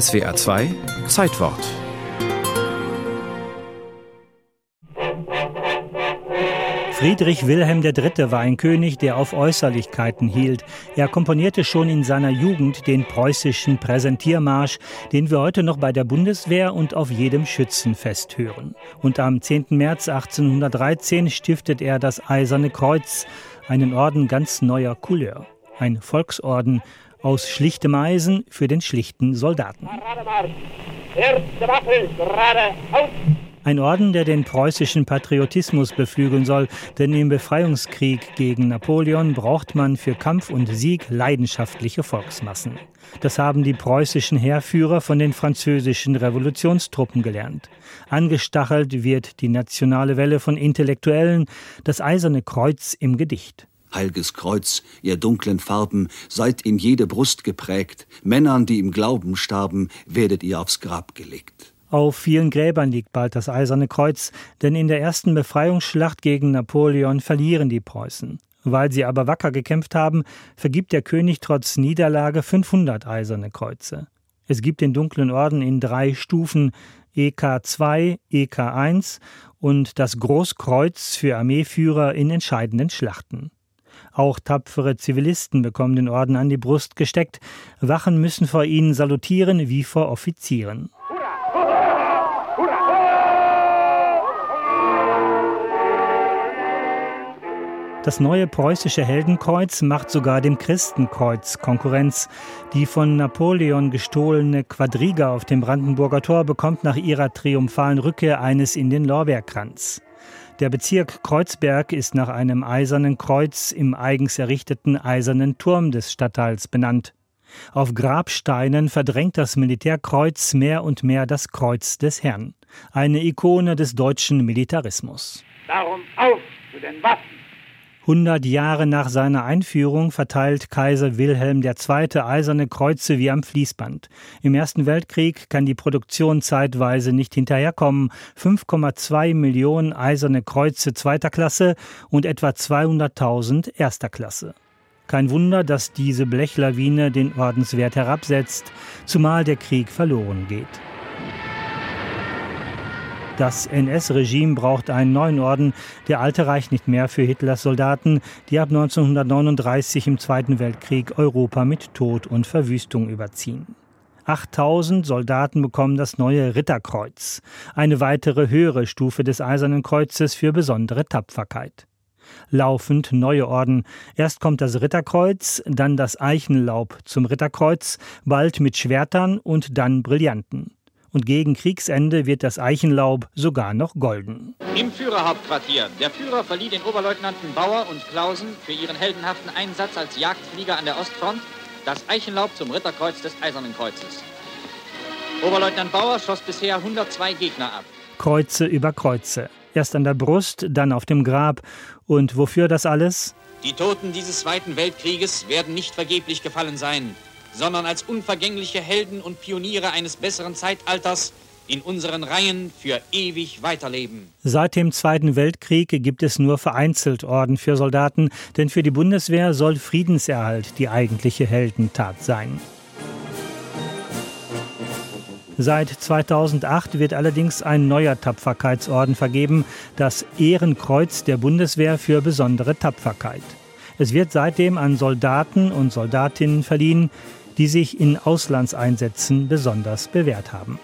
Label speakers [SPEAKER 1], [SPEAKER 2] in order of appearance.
[SPEAKER 1] SWA 2 Zeitwort
[SPEAKER 2] Friedrich Wilhelm III. war ein König, der auf Äußerlichkeiten hielt. Er komponierte schon in seiner Jugend den preußischen Präsentiermarsch, den wir heute noch bei der Bundeswehr und auf jedem Schützenfest hören. Und am 10. März 1813 stiftet er das Eiserne Kreuz, einen Orden ganz neuer Couleur. Ein Volksorden aus schlichtem Eisen für den schlichten Soldaten. Ein Orden, der den preußischen Patriotismus beflügeln soll, denn im Befreiungskrieg gegen Napoleon braucht man für Kampf und Sieg leidenschaftliche Volksmassen. Das haben die preußischen Heerführer von den französischen Revolutionstruppen gelernt. Angestachelt wird die nationale Welle von Intellektuellen, das eiserne Kreuz im Gedicht.
[SPEAKER 3] Heilges Kreuz, ihr dunklen Farben, seid in jede Brust geprägt, Männern, die im Glauben starben, werdet ihr aufs Grab gelegt.
[SPEAKER 2] Auf vielen Gräbern liegt bald das Eiserne Kreuz, denn in der ersten Befreiungsschlacht gegen Napoleon verlieren die Preußen. Weil sie aber wacker gekämpft haben, vergibt der König trotz Niederlage 500 Eiserne Kreuze. Es gibt den dunklen Orden in drei Stufen EK2, EK1 und das Großkreuz für Armeeführer in entscheidenden Schlachten. Auch tapfere Zivilisten bekommen den Orden an die Brust gesteckt. Wachen müssen vor ihnen salutieren wie vor Offizieren. Das neue preußische Heldenkreuz macht sogar dem Christenkreuz Konkurrenz. Die von Napoleon gestohlene Quadriga auf dem Brandenburger Tor bekommt nach ihrer triumphalen Rückkehr eines in den Lorbeerkranz. Der Bezirk Kreuzberg ist nach einem eisernen Kreuz im eigens errichteten eisernen Turm des Stadtteils benannt. Auf Grabsteinen verdrängt das Militärkreuz mehr und mehr das Kreuz des Herrn, eine Ikone des deutschen Militarismus. Darum auf zu den Waffen! 100 Jahre nach seiner Einführung verteilt Kaiser Wilhelm II. eiserne Kreuze wie am Fließband. Im Ersten Weltkrieg kann die Produktion zeitweise nicht hinterherkommen. 5,2 Millionen eiserne Kreuze zweiter Klasse und etwa 200.000 erster Klasse. Kein Wunder, dass diese Blechlawine den Ordenswert herabsetzt, zumal der Krieg verloren geht. Das NS-Regime braucht einen neuen Orden. Der alte reicht nicht mehr für Hitlers Soldaten, die ab 1939 im Zweiten Weltkrieg Europa mit Tod und Verwüstung überziehen. 8000 Soldaten bekommen das neue Ritterkreuz, eine weitere höhere Stufe des Eisernen Kreuzes für besondere Tapferkeit. Laufend neue Orden. Erst kommt das Ritterkreuz, dann das Eichenlaub zum Ritterkreuz, bald mit Schwertern und dann Brillanten und gegen Kriegsende wird das Eichenlaub sogar noch golden.
[SPEAKER 4] Im Führerhauptquartier. Der Führer verlieh den Oberleutnanten Bauer und Klausen für ihren heldenhaften Einsatz als Jagdflieger an der Ostfront das Eichenlaub zum Ritterkreuz des Eisernen Kreuzes. Oberleutnant Bauer schoss bisher 102 Gegner ab.
[SPEAKER 2] Kreuze über Kreuze. Erst an der Brust, dann auf dem Grab. Und wofür das alles?
[SPEAKER 4] Die Toten dieses Zweiten Weltkrieges werden nicht vergeblich gefallen sein sondern als unvergängliche Helden und Pioniere eines besseren Zeitalters in unseren Reihen für ewig weiterleben.
[SPEAKER 2] Seit dem Zweiten Weltkrieg gibt es nur vereinzelt Orden für Soldaten, denn für die Bundeswehr soll Friedenserhalt die eigentliche Heldentat sein. Seit 2008 wird allerdings ein neuer Tapferkeitsorden vergeben, das Ehrenkreuz der Bundeswehr für besondere Tapferkeit. Es wird seitdem an Soldaten und Soldatinnen verliehen, die sich in Auslandseinsätzen besonders bewährt haben.